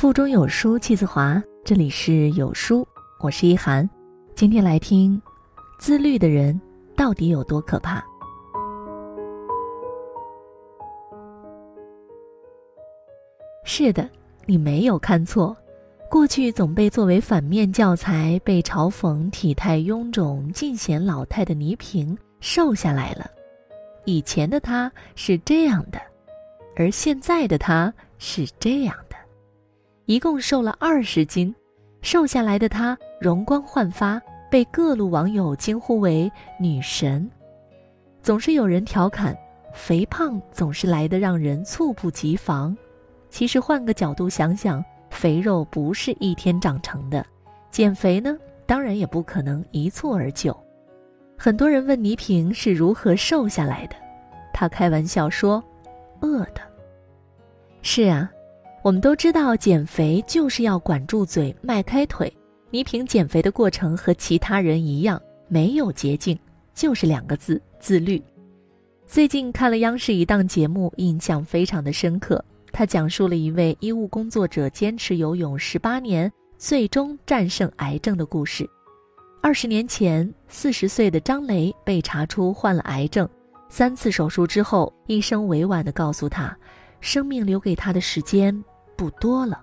腹中有书气自华，这里是有书，我是一涵。今天来听，自律的人到底有多可怕？是的，你没有看错，过去总被作为反面教材被嘲讽体态臃肿、尽显老态的倪萍瘦下来了。以前的她是这样的，而现在的她是这样的。一共瘦了二十斤，瘦下来的她容光焕发，被各路网友惊呼为女神。总是有人调侃，肥胖总是来得让人猝不及防。其实换个角度想想，肥肉不是一天长成的，减肥呢，当然也不可能一蹴而就。很多人问倪萍是如何瘦下来的，她开玩笑说：“饿的。”是啊。我们都知道，减肥就是要管住嘴、迈开腿。倪萍减肥的过程和其他人一样，没有捷径，就是两个字：自律。最近看了央视一档节目，印象非常的深刻。他讲述了一位医务工作者坚持游泳十八年，最终战胜癌症的故事。二十年前，四十岁的张雷被查出患了癌症，三次手术之后，医生委婉地告诉他，生命留给他的时间。不多了，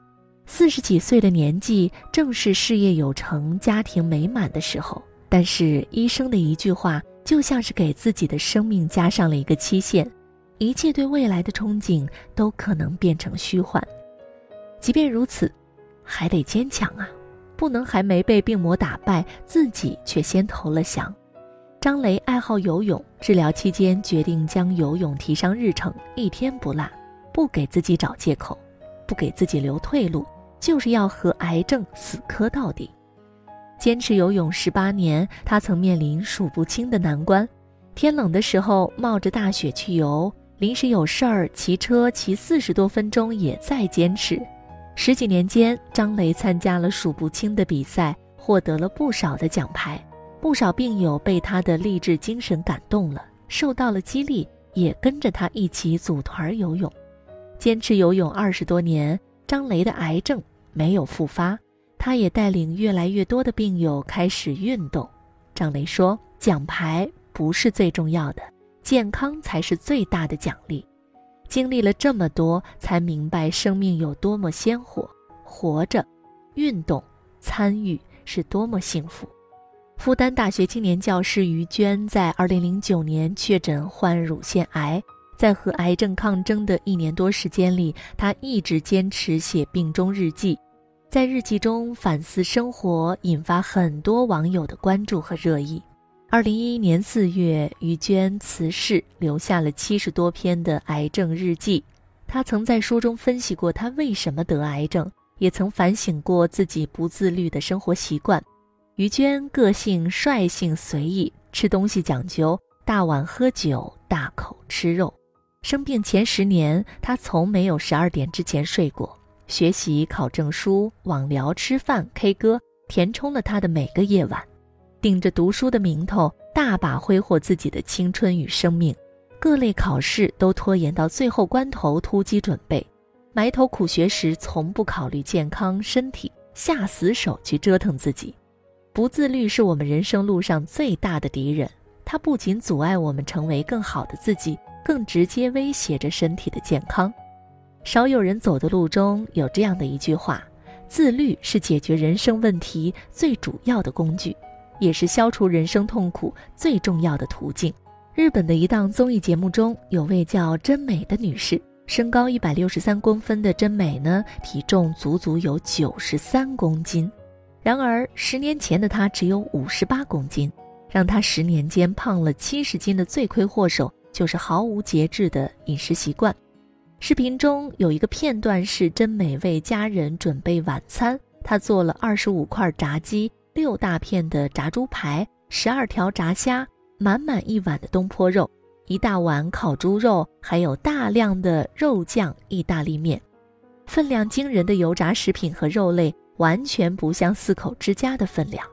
四十几岁的年纪正是事业有成、家庭美满的时候。但是医生的一句话，就像是给自己的生命加上了一个期限，一切对未来的憧憬都可能变成虚幻。即便如此，还得坚强啊，不能还没被病魔打败，自己却先投了降。张雷爱好游泳，治疗期间决定将游泳提上日程，一天不落，不给自己找借口。不给自己留退路，就是要和癌症死磕到底。坚持游泳十八年，他曾面临数不清的难关。天冷的时候冒着大雪去游，临时有事儿骑车骑四十多分钟也在坚持。十几年间，张雷参加了数不清的比赛，获得了不少的奖牌。不少病友被他的励志精神感动了，受到了激励，也跟着他一起组团游泳。坚持游泳二十多年，张雷的癌症没有复发，他也带领越来越多的病友开始运动。张雷说：“奖牌不是最重要的，健康才是最大的奖励。”经历了这么多，才明白生命有多么鲜活，活着、运动、参与是多么幸福。复旦大学青年教师于娟在二零零九年确诊患乳腺癌。在和癌症抗争的一年多时间里，他一直坚持写病中日记，在日记中反思生活，引发很多网友的关注和热议。二零一一年四月，于娟辞世，留下了七十多篇的癌症日记。他曾在书中分析过他为什么得癌症，也曾反省过自己不自律的生活习惯。于娟个性率性随意，吃东西讲究大碗喝酒，大口吃肉。生病前十年，他从没有十二点之前睡过。学习、考证书、网聊、吃饭、K 歌，填充了他的每个夜晚。顶着读书的名头，大把挥霍自己的青春与生命。各类考试都拖延到最后关头突击准备。埋头苦学时，从不考虑健康身体，下死手去折腾自己。不自律是我们人生路上最大的敌人。它不仅阻碍我们成为更好的自己。更直接威胁着身体的健康。少有人走的路中有这样的一句话：自律是解决人生问题最主要的工具，也是消除人生痛苦最重要的途径。日本的一档综艺节目中有位叫真美的女士，身高一百六十三公分的真美呢，体重足足有九十三公斤。然而十年前的她只有五十八公斤，让她十年间胖了七十斤的罪魁祸首。就是毫无节制的饮食习惯。视频中有一个片段是真美为家人准备晚餐，她做了二十五块炸鸡、六大片的炸猪排、十二条炸虾、满满一碗的东坡肉、一大碗烤猪肉，还有大量的肉酱意大利面。分量惊人的油炸食品和肉类，完全不像四口之家的分量。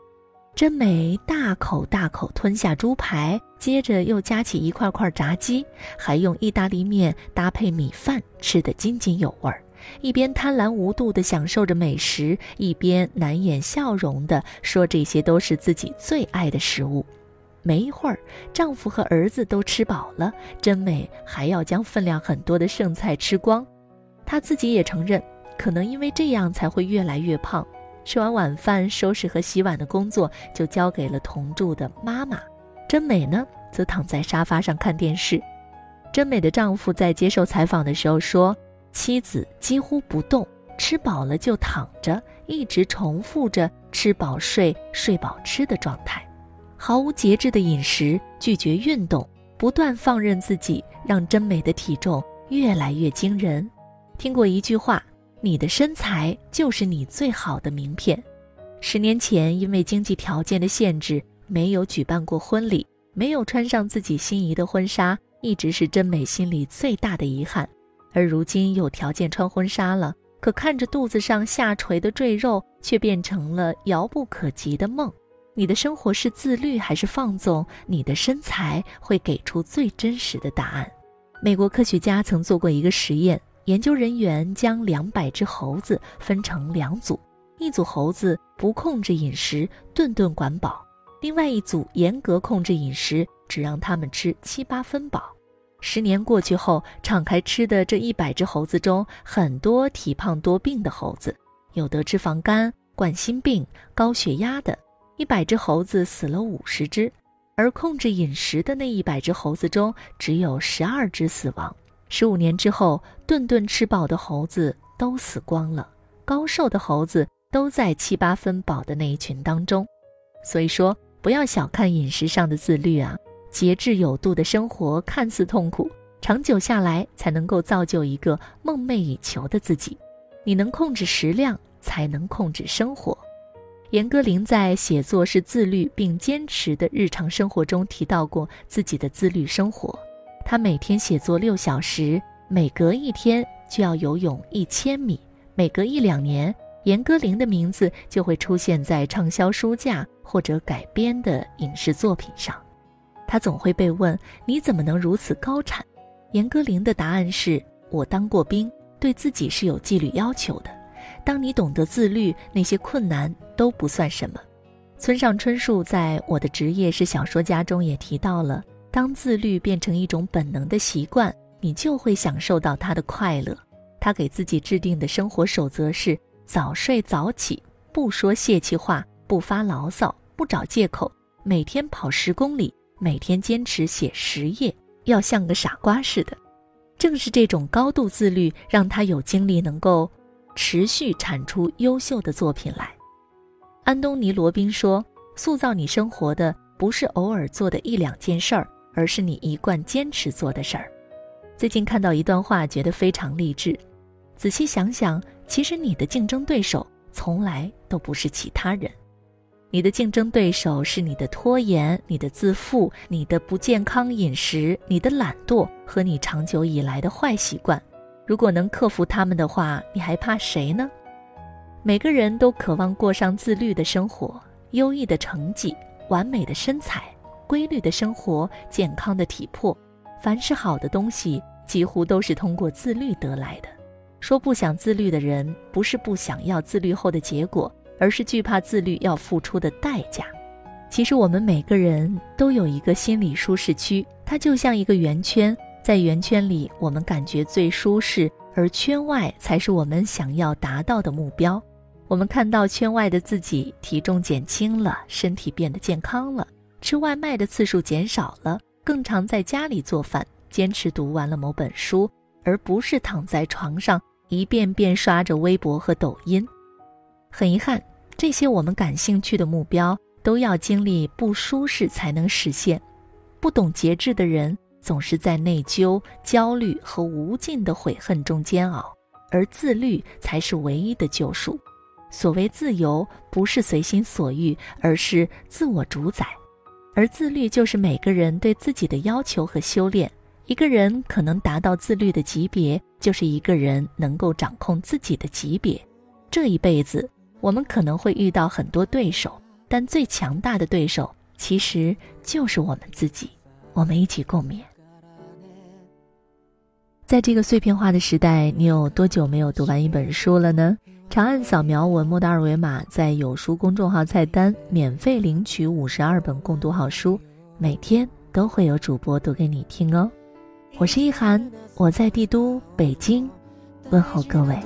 真美大口大口吞下猪排，接着又夹起一块块炸鸡，还用意大利面搭配米饭吃得津津有味儿，一边贪婪无度地享受着美食，一边难掩笑容地说这些都是自己最爱的食物。没一会儿，丈夫和儿子都吃饱了，真美还要将分量很多的剩菜吃光。她自己也承认，可能因为这样才会越来越胖。吃完晚饭，收拾和洗碗的工作就交给了同住的妈妈。真美呢，则躺在沙发上看电视。真美的丈夫在接受采访的时候说：“妻子几乎不动，吃饱了就躺着，一直重复着吃饱睡、睡饱吃的状态，毫无节制的饮食，拒绝运动，不断放任自己，让真美的体重越来越惊人。”听过一句话。你的身材就是你最好的名片。十年前，因为经济条件的限制，没有举办过婚礼，没有穿上自己心仪的婚纱，一直是真美心里最大的遗憾。而如今有条件穿婚纱了，可看着肚子上下垂的赘肉，却变成了遥不可及的梦。你的生活是自律还是放纵？你的身材会给出最真实的答案。美国科学家曾做过一个实验。研究人员将两百只猴子分成两组，一组猴子不控制饮食，顿顿管饱；另外一组严格控制饮食，只让他们吃七八分饱。十年过去后，敞开吃的这一百只猴子中，很多体胖多病的猴子，有得脂肪肝、冠心病、高血压的。一百只猴子死了五十只，而控制饮食的那一百只猴子中，只有十二只死亡。十五年之后，顿顿吃饱的猴子都死光了，高瘦的猴子都在七八分饱的那一群当中。所以说，不要小看饮食上的自律啊！节制有度的生活看似痛苦，长久下来才能够造就一个梦寐以求的自己。你能控制食量，才能控制生活。严歌苓在写作是自律并坚持的日常生活中提到过自己的自律生活。他每天写作六小时，每隔一天就要游泳一千米，每隔一两年，严歌苓的名字就会出现在畅销书架或者改编的影视作品上。他总会被问：“你怎么能如此高产？”严歌苓的答案是：“我当过兵，对自己是有纪律要求的。当你懂得自律，那些困难都不算什么。”村上春树在《我的职业是小说家》中也提到了。当自律变成一种本能的习惯，你就会享受到它的快乐。他给自己制定的生活守则是：早睡早起，不说泄气话，不发牢骚，不找借口，每天跑十公里，每天坚持写十页，要像个傻瓜似的。正是这种高度自律，让他有精力能够持续产出优秀的作品来。安东尼·罗宾说：“塑造你生活的不是偶尔做的一两件事儿。”而是你一贯坚持做的事儿。最近看到一段话，觉得非常励志。仔细想想，其实你的竞争对手从来都不是其他人，你的竞争对手是你的拖延、你的自负、你的不健康饮食、你的懒惰和你长久以来的坏习惯。如果能克服他们的话，你还怕谁呢？每个人都渴望过上自律的生活，优异的成绩，完美的身材。规律的生活，健康的体魄，凡是好的东西，几乎都是通过自律得来的。说不想自律的人，不是不想要自律后的结果，而是惧怕自律要付出的代价。其实我们每个人都有一个心理舒适区，它就像一个圆圈，在圆圈里我们感觉最舒适，而圈外才是我们想要达到的目标。我们看到圈外的自己，体重减轻了，身体变得健康了。吃外卖的次数减少了，更常在家里做饭，坚持读完了某本书，而不是躺在床上一遍遍刷着微博和抖音。很遗憾，这些我们感兴趣的目标都要经历不舒适才能实现。不懂节制的人总是在内疚、焦虑和无尽的悔恨中煎熬，而自律才是唯一的救赎。所谓自由，不是随心所欲，而是自我主宰。而自律就是每个人对自己的要求和修炼。一个人可能达到自律的级别就是一个人能够掌控自己的级别。这一辈子我们可能会遇到很多对手但最强大的对手其实就是我们自己我们一起共勉。在这个碎片化的时代你有多久没有读完一本书了呢？长按扫描文末的二维码在有书公众号菜单免费领取五十二本共读好书每天都会有主播读给你听哦。我是易涵我在帝都北京问候各位。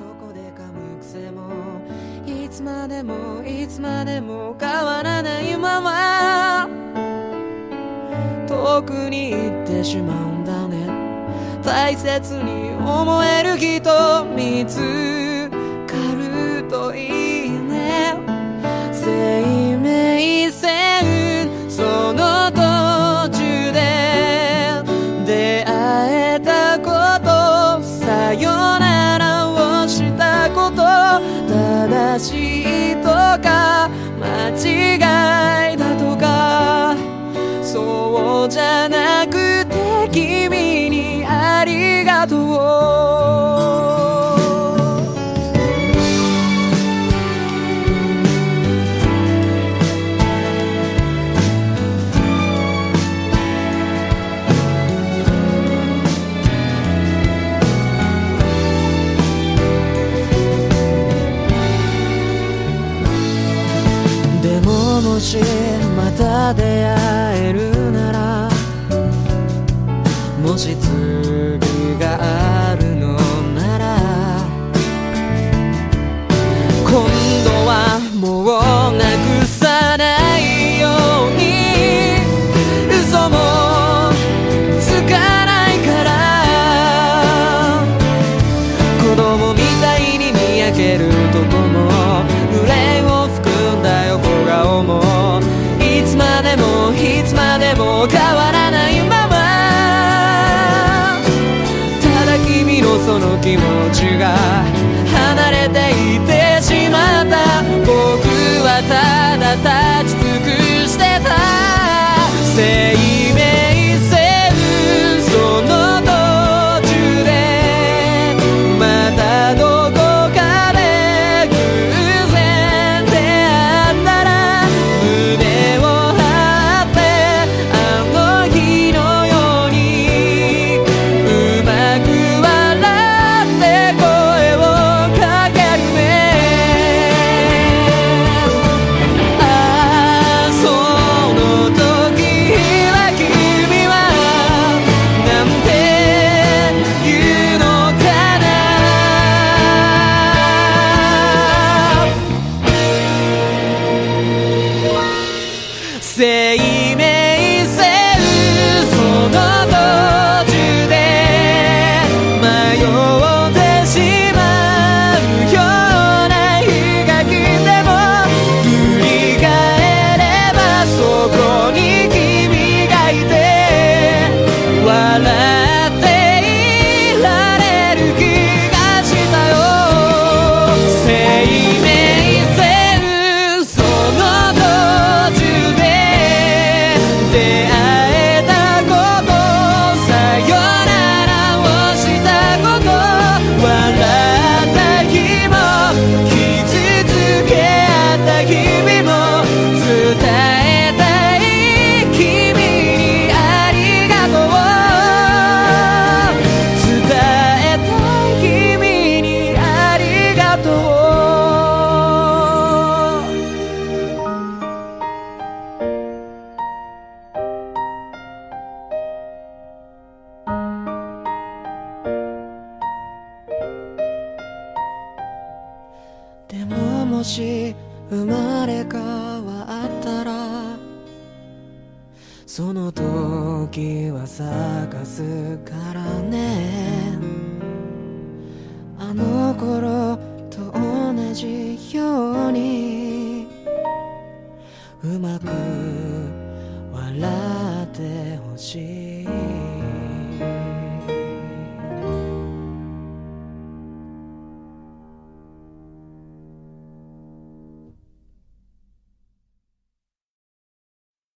오잖아 変わらないまま。ただ君のその気持ちが離れていてしまった。僕はただ立ち尽くしてた。時は探すからね。あの頃と同じようにうまく笑ってほしい。